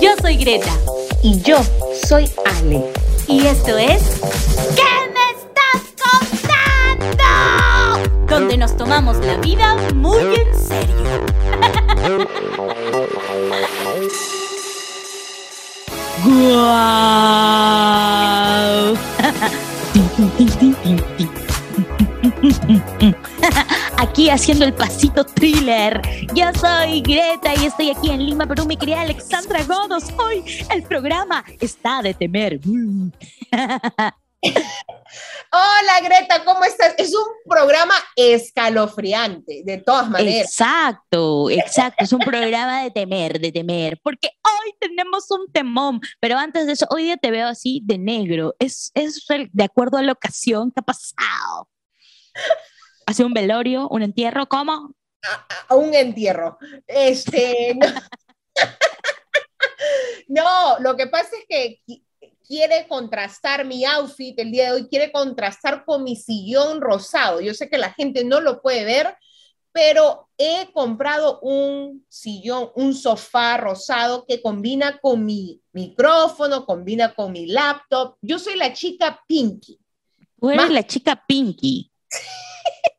Yo soy Greta. Y yo soy Ale. Y esto es. ¿Qué me estás contando? Donde nos tomamos la vida muy en serio. ¡Guau! Aquí haciendo el pasito thriller. Yo soy Greta y estoy aquí en Lima, Perú. Mi querida Alexandra Godos. Hoy el programa está de temer. Hola Greta, ¿cómo estás? Es un programa escalofriante, de todas maneras. Exacto, exacto. Es un programa de temer, de temer, porque hoy tenemos un temón. Pero antes de eso, hoy día te veo así de negro. Es, es de acuerdo a la ocasión que ha pasado. ¿Hace un velorio, un entierro? ¿Cómo? A, un entierro. Este. no, lo que pasa es que quiere contrastar mi outfit el día de hoy, quiere contrastar con mi sillón rosado. Yo sé que la gente no lo puede ver, pero he comprado un sillón, un sofá rosado que combina con mi micrófono, combina con mi laptop. Yo soy la chica Pinky. Tú eres la chica Pinky.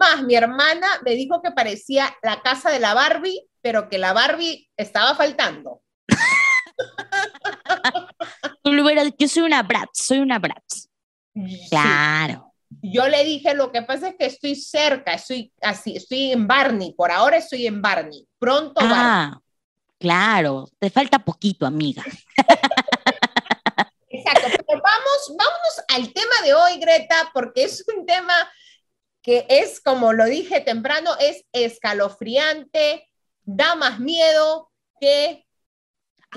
más, mi hermana me dijo que parecía la casa de la Barbie, pero que la Barbie estaba faltando. Tú le hubieras yo soy una Bratz, soy una Bratz. Claro. Yo le dije, lo que pasa es que estoy cerca, estoy así, estoy en Barney, por ahora estoy en Barney, pronto ah, Claro, te falta poquito, amiga. Exacto, pero vamos, vámonos al tema de hoy, Greta, porque es un tema que es, como lo dije temprano, es escalofriante, da más miedo que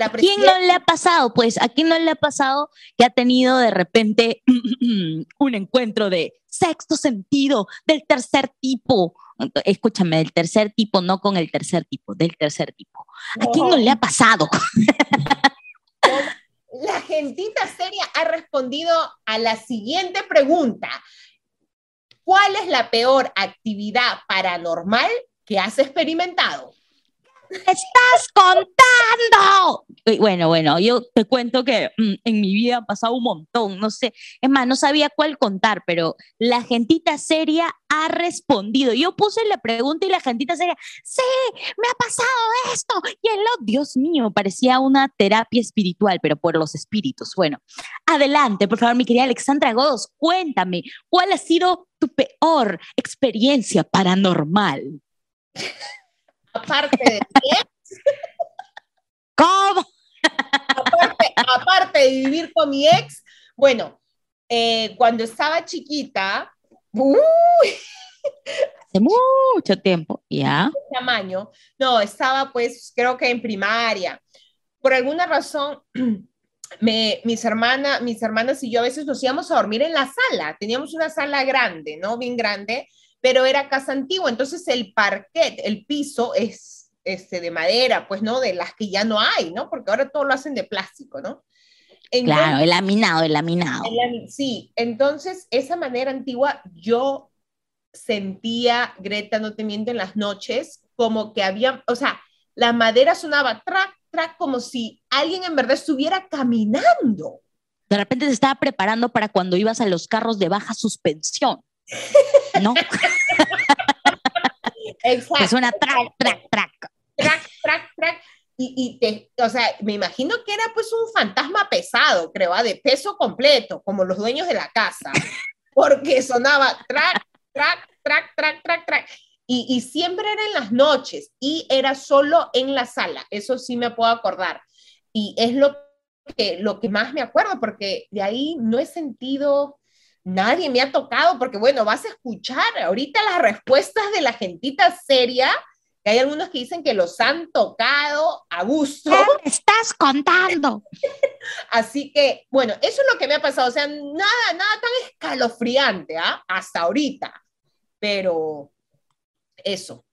¿A quién no le ha pasado? Pues, ¿a quién no le ha pasado que ha tenido de repente un encuentro de sexto sentido, del tercer tipo? Escúchame, del tercer tipo, no con el tercer tipo, del tercer tipo. ¿A quién no le ha pasado? La gentita seria ha respondido a la siguiente pregunta. ¿Cuál es la peor actividad paranormal que has experimentado? Estás contando? bueno, bueno, yo te cuento que mm, en mi vida ha pasado un montón, no sé, es más, no sabía cuál contar, pero la gentita seria ha respondido. Yo puse la pregunta y la gentita seria, sí, me ha pasado esto. Y oh, Dios mío, parecía una terapia espiritual, pero por los espíritus. Bueno, adelante, por favor, mi querida Alexandra Godos, cuéntame, ¿cuál ha sido tu peor experiencia paranormal? Aparte de ex. ¿Cómo? aparte, de vivir con mi ex, bueno, eh, cuando estaba chiquita, hace mucho tiempo, ya. Tamaño, no, estaba pues creo que en primaria. Por alguna razón, me, mis, hermanas, mis hermanas y yo a veces nos íbamos a dormir en la sala. Teníamos una sala grande, ¿no? Bien grande pero era casa antigua, entonces el parquet, el piso es este, de madera, pues, ¿no? De las que ya no hay, ¿no? Porque ahora todo lo hacen de plástico, ¿no? claro, el laminado, el laminado. sí, entonces esa manera antigua yo sentía, Greta, no te miento, en las noches, como que había, o sea, la madera sonaba track, track, como si alguien en verdad estuviera caminando. De repente se estaba preparando para cuando ibas a los carros de baja suspensión. ¿no? Exacto. suena track, track, track. Track, track, track. Y, y, te, o sea, me imagino que era pues un fantasma pesado, creo, ¿ah? de peso completo, como los dueños de la casa, porque sonaba track, track, track, track, track, track. Y, y siempre era en las noches y era solo en la sala, eso sí me puedo acordar. Y es lo que, lo que más me acuerdo, porque de ahí no he sentido nadie me ha tocado, porque bueno, vas a escuchar ahorita las respuestas de la gentita seria, que hay algunos que dicen que los han tocado a gusto. ¿Qué estás contando? Así que, bueno, eso es lo que me ha pasado, o sea, nada, nada tan escalofriante, ¿ah? Hasta ahorita, pero eso.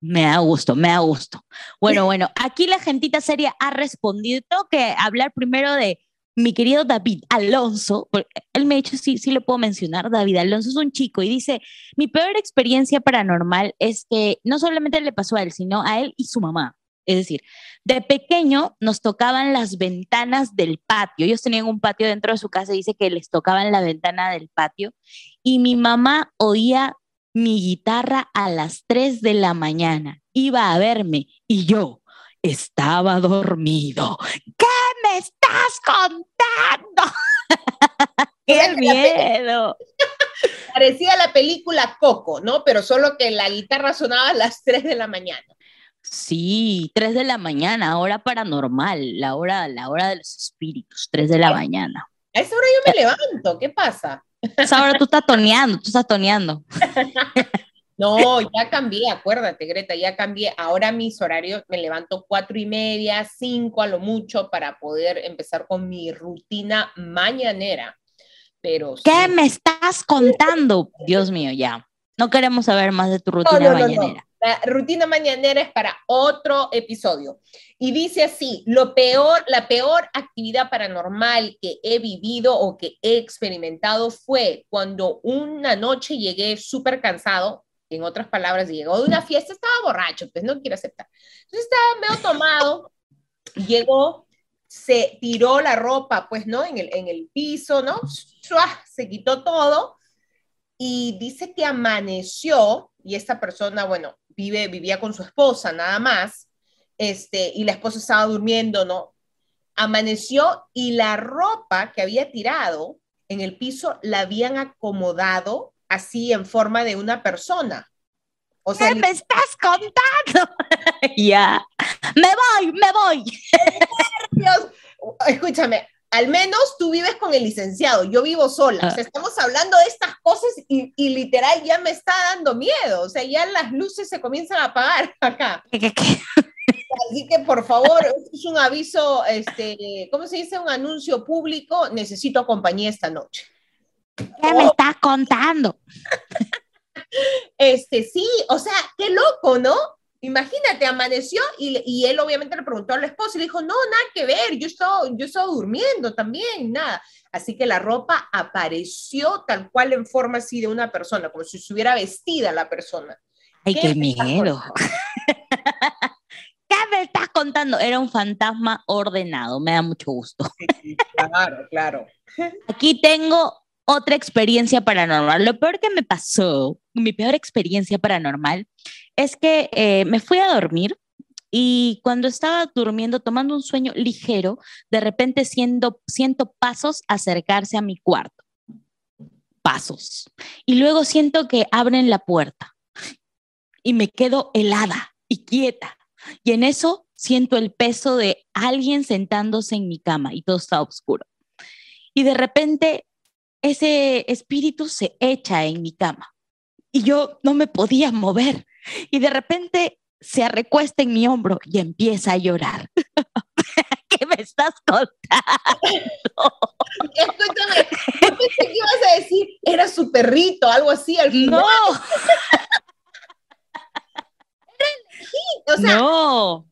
Me da gusto, me da gusto. Bueno, bueno, aquí la gentita seria ha respondido. Tengo que hablar primero de mi querido David Alonso, él me ha dicho, sí, sí lo puedo mencionar, David Alonso es un chico y dice, mi peor experiencia paranormal es que no solamente le pasó a él, sino a él y su mamá. Es decir, de pequeño nos tocaban las ventanas del patio. Ellos tenían un patio dentro de su casa y dice que les tocaban la ventana del patio. Y mi mamá oía mi guitarra a las 3 de la mañana. Iba a verme y yo estaba dormido. ¿Qué me estás contando? ¡Qué miedo! Parecía la película Coco, ¿no? Pero solo que la guitarra sonaba a las 3 de la mañana. Sí, 3 de la mañana, hora paranormal, la hora, la hora de los espíritus, 3 de la mañana. A esa hora yo me levanto, ¿qué pasa? A esa hora tú estás toneando, tú estás toneando. No, ya cambié, acuérdate, Greta, ya cambié. Ahora mis horarios me levanto cuatro y media, cinco a lo mucho para poder empezar con mi rutina mañanera. Pero ¿Qué me estás contando? Dios mío, ya. No queremos saber más de tu rutina mañanera. La rutina mañanera es para otro episodio. Y dice así, lo peor, la peor actividad paranormal que he vivido o que he experimentado fue cuando una noche llegué súper cansado, en otras palabras, llegó de una fiesta, estaba borracho, pues no quiero aceptar. Entonces estaba medio tomado, llegó, se tiró la ropa, pues, ¿no? En el, en el piso, ¿no? Se quitó todo y dice que amaneció y esta persona, bueno, vive, vivía con su esposa nada más, este, y la esposa estaba durmiendo, ¿no? Amaneció y la ropa que había tirado en el piso la habían acomodado así en forma de una persona. O sea, ¿Qué me estás contando? ya, me voy, me voy. Dios, escúchame, al menos tú vives con el licenciado, yo vivo sola. O sea, ah. estamos hablando de estas cosas y, y, literal ya me está dando miedo. O sea, ya las luces se comienzan a apagar acá. Así que por favor, es un aviso, este, ¿cómo se dice? Un anuncio público. Necesito compañía esta noche. ¿Qué me estás contando? Este, sí, o sea, qué loco, ¿no? Imagínate, amaneció y, y, él obviamente le preguntó a la esposa y le dijo, no, nada que ver, yo estaba, yo estaba durmiendo también, nada. Así que la ropa apareció tal cual en forma así de una persona, como si estuviera vestida la persona. Ay, qué, miedo. ¿Qué me estás contando? Era un fantasma ordenado, me da mucho gusto. claro, claro. Aquí tengo otra experiencia paranormal. Lo peor que me pasó, mi peor experiencia paranormal, es que eh, me fui a dormir y cuando estaba durmiendo, tomando un sueño ligero, de repente siento, siento pasos acercarse a mi cuarto. Pasos. Y luego siento que abren la puerta y me quedo helada y quieta. Y en eso siento el peso de alguien sentándose en mi cama y todo está oscuro. Y de repente ese espíritu se echa en mi cama y yo no me podía mover y de repente se recuesta en mi hombro y empieza a llorar. ¿Qué me estás contando? Escúchame, yo pensé que ibas a decir, era su perrito, algo así al final. No. era legítimo, o sea, no.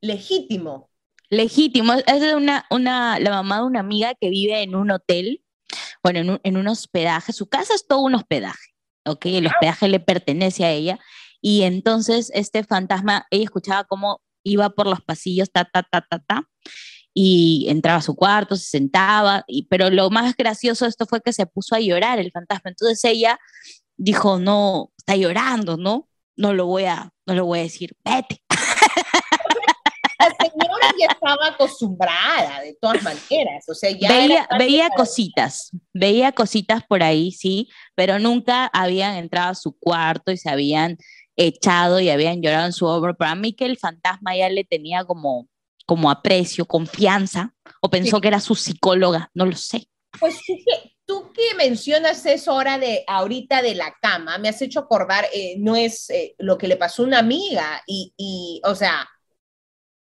legítimo. Legítimo, es de una, una, la mamá de una amiga que vive en un hotel, bueno, en un, en un hospedaje, su casa es todo un hospedaje, ¿ok? El hospedaje le pertenece a ella y entonces este fantasma, ella escuchaba cómo iba por los pasillos, ta, ta, ta, ta, ta, y entraba a su cuarto, se sentaba, y, pero lo más gracioso de esto fue que se puso a llorar el fantasma. Entonces ella dijo, no, está llorando, ¿no? No lo voy a, no lo voy a decir, vete. Señora ya estaba acostumbrada de todas maneras, o sea, ya veía, veía cositas, veía cositas por ahí, sí, pero nunca habían entrado a su cuarto y se habían echado y habían llorado en su obra, pero a mí que el fantasma ya le tenía como, como aprecio, confianza, o pensó que era su psicóloga, no lo sé. Pues tú que, tú que mencionas eso ahora de ahorita de la cama, me has hecho acordar, eh, no es eh, lo que le pasó a una amiga y, y, o sea,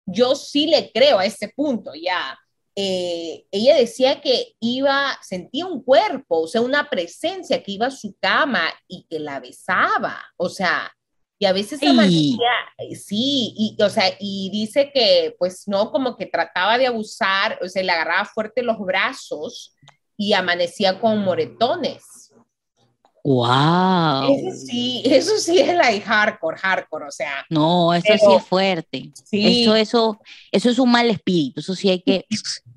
yo sí le creo a ese punto ya. Eh, ella decía que iba, sentía un cuerpo, o sea, una presencia que iba a su cama y que la besaba, o sea, y a veces amanecía, eh, sí, y, o sea, y dice que, pues, no, como que trataba de abusar, o sea, le agarraba fuerte los brazos y amanecía con moretones. Wow. Eso sí, eso sí es like hardcore, hardcore, o sea. No, eso sí Pero- es fuerte. Sí. Eso, eso, eso es un mal espíritu. Eso sí hay que y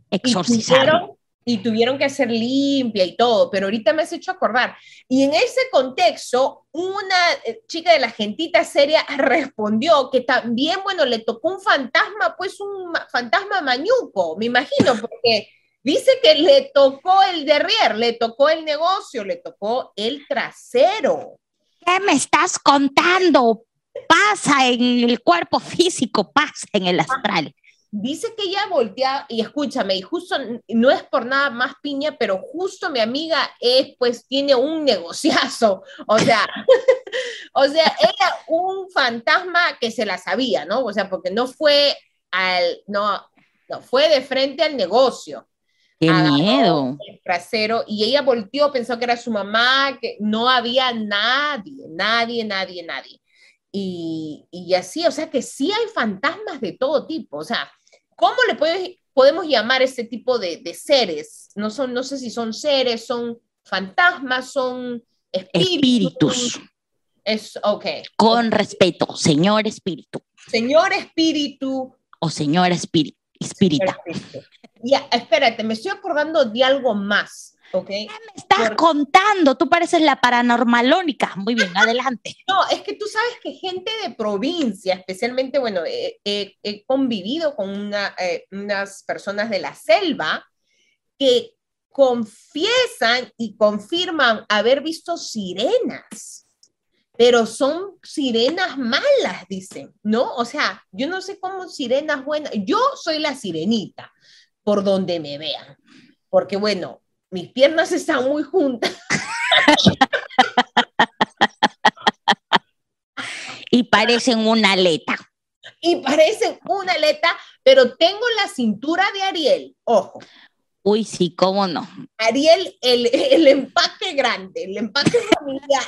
exorcizarlo. tuvieron, y tuvieron que hacer limpia y todo, pero ahorita me has hecho acordar. Y en ese contexto, una eh, chica de la gentita seria respondió que también, bueno, le tocó un fantasma, pues un ma- fantasma mañuco, me imagino, porque dice que le tocó el derrier, le tocó el negocio, le tocó el trasero. ¿Qué me estás contando? Pasa en el cuerpo físico, pasa en el astral. Dice que ella voltea y escúchame, y justo no es por nada más piña, pero justo mi amiga es, pues tiene un negociazo, o sea, o sea, era un fantasma que se la sabía, ¿no? O sea, porque no fue al, no, no fue de frente al negocio, ¡Qué miedo! el trasero, y ella volteó, pensó que era su mamá, que no había nadie, nadie, nadie, nadie. Y, y así, o sea que sí hay fantasmas de todo tipo, o sea, ¿cómo le puedes- podemos llamar este tipo de, de seres? No, son, no sé si son seres, son fantasmas, son espíritus. Espíritus. Es, ok. Con respeto, señor espíritu Señor espíritu, o señora espíritu. Espírita. Perfecto. Ya, espérate, me estoy acordando de algo más, ¿ok? ¿Qué me estás contando? Tú pareces la paranormalónica. Muy bien, adelante. No, es que tú sabes que gente de provincia, especialmente, bueno, he, he- he convivido con una, eh, unas personas de la selva que confiesan y confirman haber visto sirenas, pero son sirenas malas, dicen, ¿no? O sea, yo no sé cómo sirenas buenas, yo soy la sirenita, por donde me vean, porque bueno, mis piernas están muy juntas. Y parecen una aleta. y parecen una aleta, pero tengo la cintura de Ariel. Ojo, Uy, sí, cómo no. Ariel, el, el empaque grande, el empaque familiar.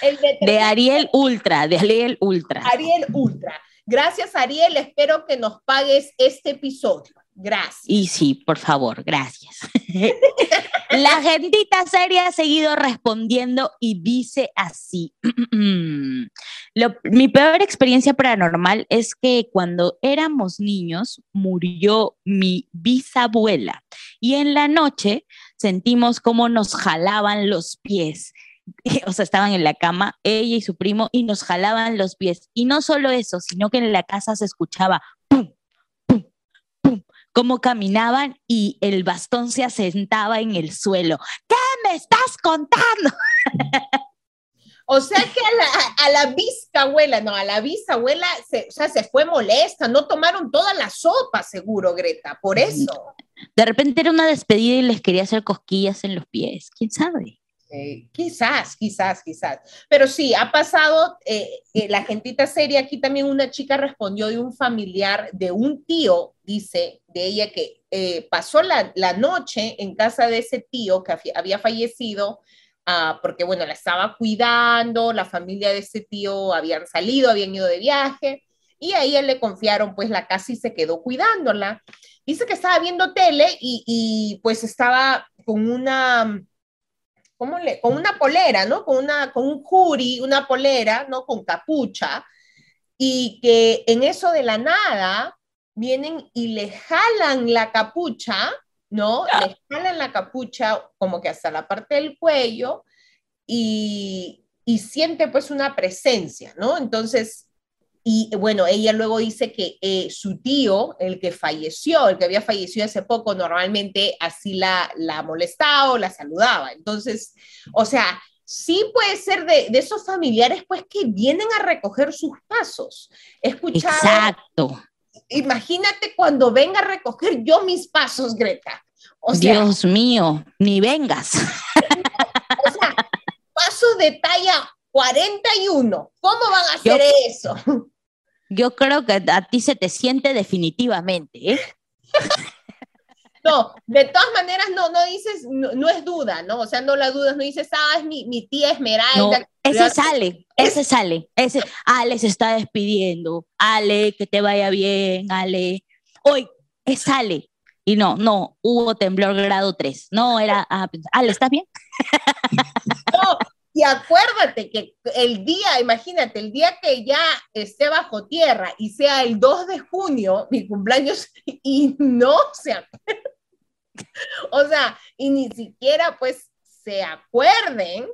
el de, De Ariel Ultra, de Ariel Ultra. Ariel Ultra. Gracias, Ariel. Espero que nos pagues este episodio. Gracias. Y sí, por favor, gracias. La gentita seria ha seguido respondiendo y dice así. Lo- mi peor experiencia paranormal es que cuando éramos niños murió mi bisabuela y en la noche sentimos cómo nos jalaban los pies. O sea, estaban en la cama, ella y su primo, y nos jalaban los pies. Y no solo eso, sino que en la casa se escuchaba pum, pum, pum, cómo caminaban y el bastón se asentaba en el suelo. ¿Qué me estás contando? O sea que a la, a la bisabuela, no, a la bisabuela, se, o sea, se fue molesta. No tomaron toda la sopa, seguro, Greta. Por eso. De repente era una despedida y les quería hacer cosquillas en los pies. ¿Quién sabe? Eh, quizás, quizás, quizás. Pero sí, ha pasado, eh, eh, la gentita seria, aquí también una chica respondió de un familiar, de un tío, dice, de ella que eh, pasó la, la noche en casa de ese tío que había fallecido, ah, porque bueno, la estaba cuidando, la familia de ese tío habían salido, habían ido de viaje, y a ella le confiaron pues la casa y se quedó cuidándola. Dice que estaba viendo tele y, y pues estaba con una ¿cómo le? Con una polera, ¿no? Con, una, con un jury, una polera, ¿no? Con capucha, y que en eso de la nada vienen y le jalan la capucha, ¿no? Le jalan la capucha como que hasta la parte del cuello y, y siente pues una presencia, ¿no? Entonces, y bueno, ella luego dice que eh, su tío, el que falleció, el que había fallecido hace poco, normalmente así la, la molestaba o la saludaba. Entonces, o sea, sí puede ser de, de esos familiares pues que vienen a recoger sus pasos. He escuchado, Exacto. imagínate cuando venga a recoger yo mis pasos, Greta. O sea, Dios mío, ni vengas. o sea, pasos de talla 41. ¿Cómo van a hacer eso? Yo creo que a ti se te siente definitivamente, ¿eh? No, de todas maneras no, no dices, no, no es duda, ¿no? O sea, no la dudas, no dices, ah, es mi, mi tía No, Esmeralda. ese sale, ese sale, ese, Ale se está despidiendo, Ale, que te vaya bien, Ale. Hoy, es Ale, Y no, no, hubo temblor grado 3. No, era, ah, pues, Ale, ¿estás bien? No, y acuérdate que el día, imagínate, el día que ya esté bajo tierra y sea el 2 de junio, mi cumpleaños, y no se O sea, y ni siquiera pues se acuerden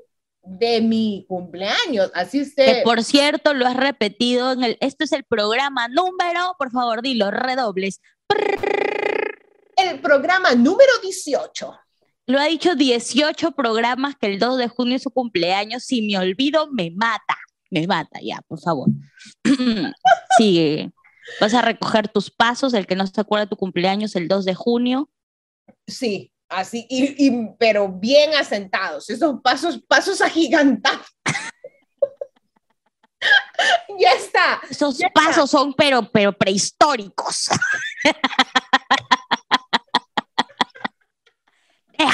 de mi cumpleaños. Así usted. Que por cierto, lo has repetido en el. Esto es el programa número, por favor, dilo, redobles. El programa número 18. Lo ha dicho 18 programas que el 2 de junio es su cumpleaños. Si me olvido, me mata. Me mata, ya, por favor. Sigue. Vas a recoger tus pasos, el que no se acuerda de tu cumpleaños el 2 de junio. Sí, así, y, pero bien asentados, esos pasos, pasos agigantados. ya está. Esos pasos son pero, pero prehistóricos.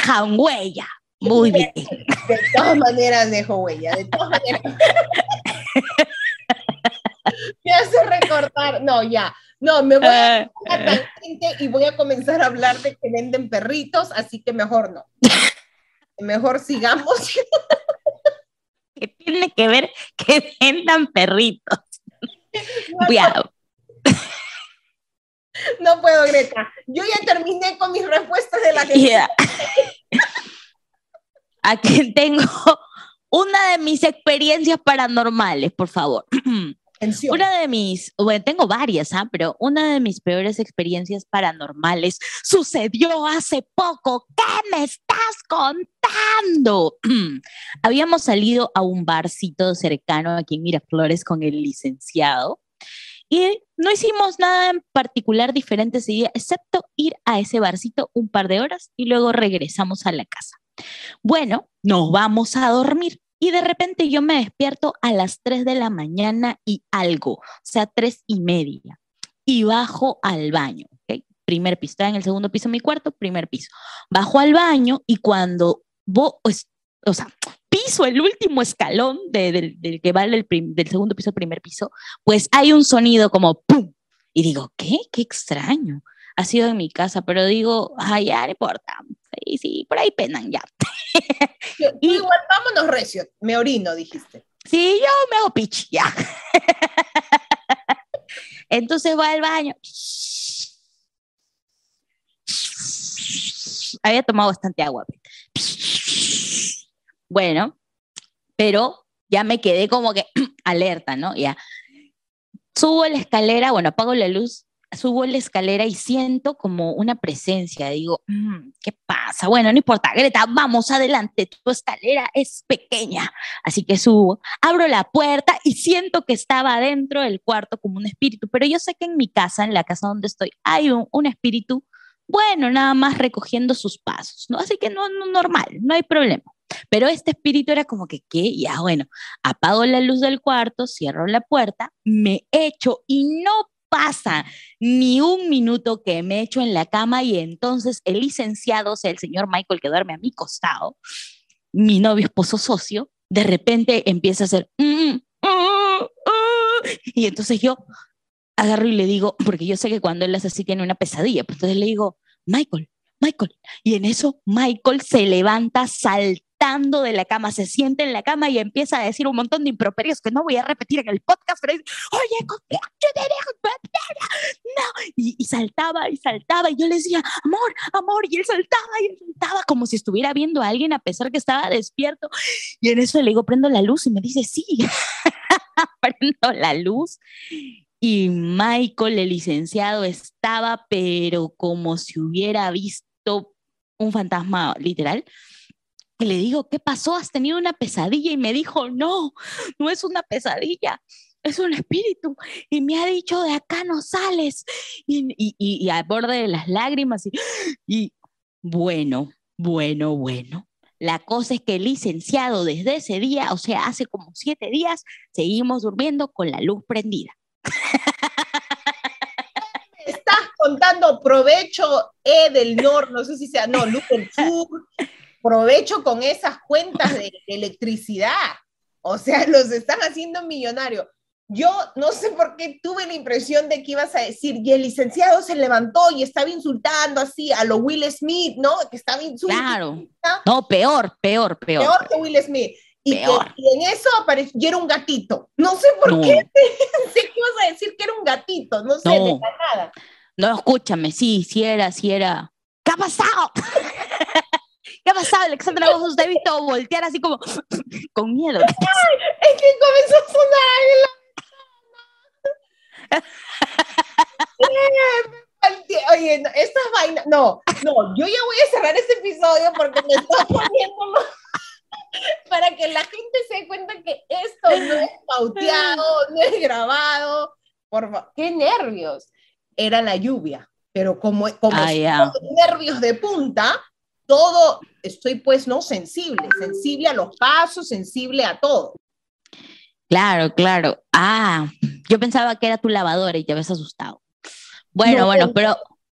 Dejan huella. Muy bien. De todas maneras dejo huella, de todas maneras. Me hace recortar, no, ya. No, me voy a eh, eh. y voy a comenzar a hablar de que venden perritos, así que mejor no. Mejor sigamos. ¿Qué tiene que ver que vendan perritos? No puedo, Greta. Yo ya terminé con mis respuestas de la gente. Aquí tengo una de mis experiencias paranormales, por favor. Una de mis, bueno, tengo varias, ¿ah? pero una de mis peores experiencias paranormales sucedió hace poco. ¿Qué me estás contando? Habíamos salido a un barcito cercano aquí en Miraflores con el licenciado y no hicimos nada en particular diferente ese día, excepto ir a ese barcito un par de horas y luego regresamos a la casa. Bueno, nos vamos a dormir. Y de repente yo me despierto a las 3 de la mañana y algo, o sea, 3 y media, y bajo al baño. Primer piso, está en el segundo piso mi cuarto, primer piso. Bajo al baño y cuando vos, o sea, piso el último escalón del, que va del, del segundo piso al primer piso, pues hay un sonido como ¡pum! Y digo, ¿qué? Qué extraño ha sido en mi casa, pero digo, ay, ya no importa. Sí, sí, por ahí penan ya. y, igual, vámonos recio, me orino, dijiste. Sí, yo me hago pitch, ya. Entonces va al baño. Había tomado bastante agua. Bueno, pero ya me quedé como que alerta, ¿no? Ya. Subo la escalera, bueno, apago la luz subo la escalera y siento como una presencia. Digo, mm, ¿qué pasa? Bueno, no importa, Greta, vamos adelante, tu escalera es pequeña. Así que subo, abro la puerta y siento que estaba dentro del cuarto como un espíritu, pero yo sé que en mi casa, en la casa donde estoy, hay un, espíritu, bueno, nada más recogiendo sus pasos, ¿no? Así que no, no normal, no hay problema. Pero este espíritu era como que, ¿qué? Ya, bueno, apago la luz del cuarto, cierro la puerta, me echo y no pasa ni un minuto que me echo en la cama y entonces el licenciado, o sea, el señor Michael que duerme a mi costado, mi novio, esposo, socio, de repente empieza a hacer... Mm, mm, mm, y entonces yo agarro y le digo, porque yo sé que cuando él hace así tiene una pesadilla, pues entonces le digo, Michael, Michael. Y en eso Michael se levanta, salta de la cama, se siente en la cama y empieza a decir un montón de improperios que no voy a repetir en el podcast, pero dice, oye, no, y, saltaba y saltaba y yo le decía, amor, amor, y él saltaba y saltaba como si estuviera viendo a alguien a pesar que estaba despierto. Y en eso le digo, prendo la luz y me dice, sí, prendo la luz. Y Michael, el licenciado, estaba, pero como si hubiera visto un fantasma literal. Y le digo, ¿qué pasó? ¿Has tenido una pesadilla? Y me dijo, no, no es una pesadilla, es un espíritu. Y me ha dicho, de acá no sales. Y, y, y, a borde de las lágrimas. Y, y bueno, bueno, bueno. La cosa es que el licenciado desde ese día, o sea, hace como siete días, seguimos durmiendo con la luz prendida. Estás contando provecho E del norte, no sé si sea, no, luz del sur, provecho con esas cuentas de electricidad. O sea, los están haciendo millonarios. yo no sé por qué tuve la impresión de que ibas a decir, y el licenciado se levantó y estaba insultando así a lo Will Smith, ¿no? Que estaba insultando. Claro. No, peor, peor, peor. Peor que Will Smith. Y, que, en eso apareció, y era un gatito. No sé por qué pensé que ibas a decir que era un gatito, no sé, de nada. No, escúchame, sí, sí era, sí era. ¿Qué ha pasado? ¿Qué ha pasado, Alexandra? Vos usted visto voltear así como con miedo. es que comenzó a sonar en la Oye, estas vainas, no, no, yo ya voy a cerrar este episodio porque me está poniendo para que la gente se dé cuenta que esto no es pauteado, no es grabado. Por favor, qué nervios. Era la lluvia, pero como, como nervios de punta, todo estoy pues no sensible, sensible a los pasos, sensible a todo. Claro, claro. Ah, yo pensaba que era tu lavadora y te habías asustado. Bueno, bueno, pero,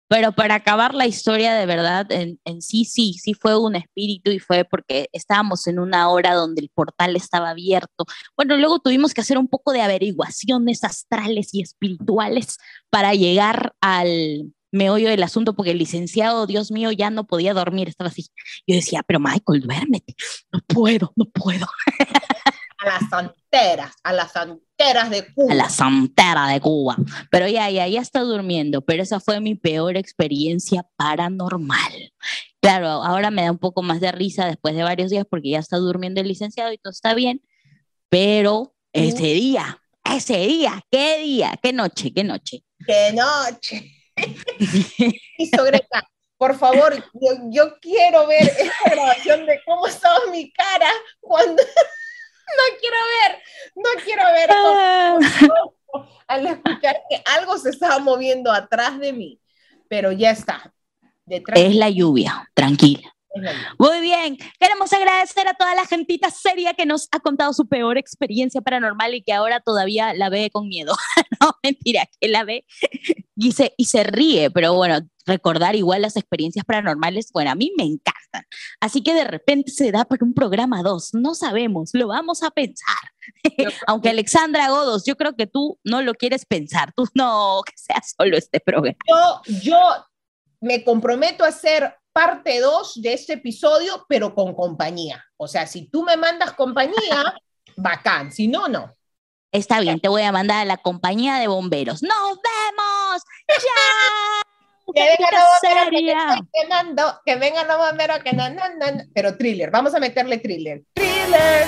pero para acabar la historia de verdad, en, en, sí, sí, sí fue un espíritu y fue porque estábamos en una hora donde el portal estaba abierto. Bueno, luego tuvimos que hacer un poco de averiguaciones astrales y espirituales para llegar al meollo del asunto, porque el licenciado, Dios mío, ya no podía dormir, estaba así. Yo decía, pero Michael, duérmete. No puedo, no puedo. a las santeras, a las santeras de Cuba. A la santera de Cuba. Pero ya, ya, ya está durmiendo, pero esa fue mi peor experiencia paranormal. Claro, ahora me da un poco más de risa después de varios días porque ya está durmiendo el licenciado y todo está bien, pero ese día, ese día, qué día, qué noche, qué noche. Qué noche. y Greta, por favor, yo, yo, quiero ver esta grabación de cómo estaba mi cara cuando no quiero ver, no quiero ver ah. al escuchar que algo se estaba moviendo atrás de mí, pero ya está. es la lluvia, tranquila. Muy bien, queremos agradecer a toda la gentita seria que nos ha contado su peor experiencia paranormal y que ahora todavía la ve con miedo. no, mentira, que la ve y se, y se ríe, pero bueno, recordar igual las experiencias paranormales, bueno, a mí me encantan. Así que de repente se da para un programa 2, no sabemos, lo vamos a pensar. Aunque Alexandra Godos, yo creo que tú no lo quieres pensar, tú no, que sea solo este programa. Yo, yo me comprometo a hacer parte 2 de este episodio, pero con compañía. O sea, si tú me mandas compañía, bacán, si no, no. Está bien, te voy a mandar a la compañía de bomberos. ¡Nos vemos! ¡Ya! que vengan los bomberos que quemando, que vengan los bomberos que no, no, no, pero thriller, vamos a meterle thriller. Thriller.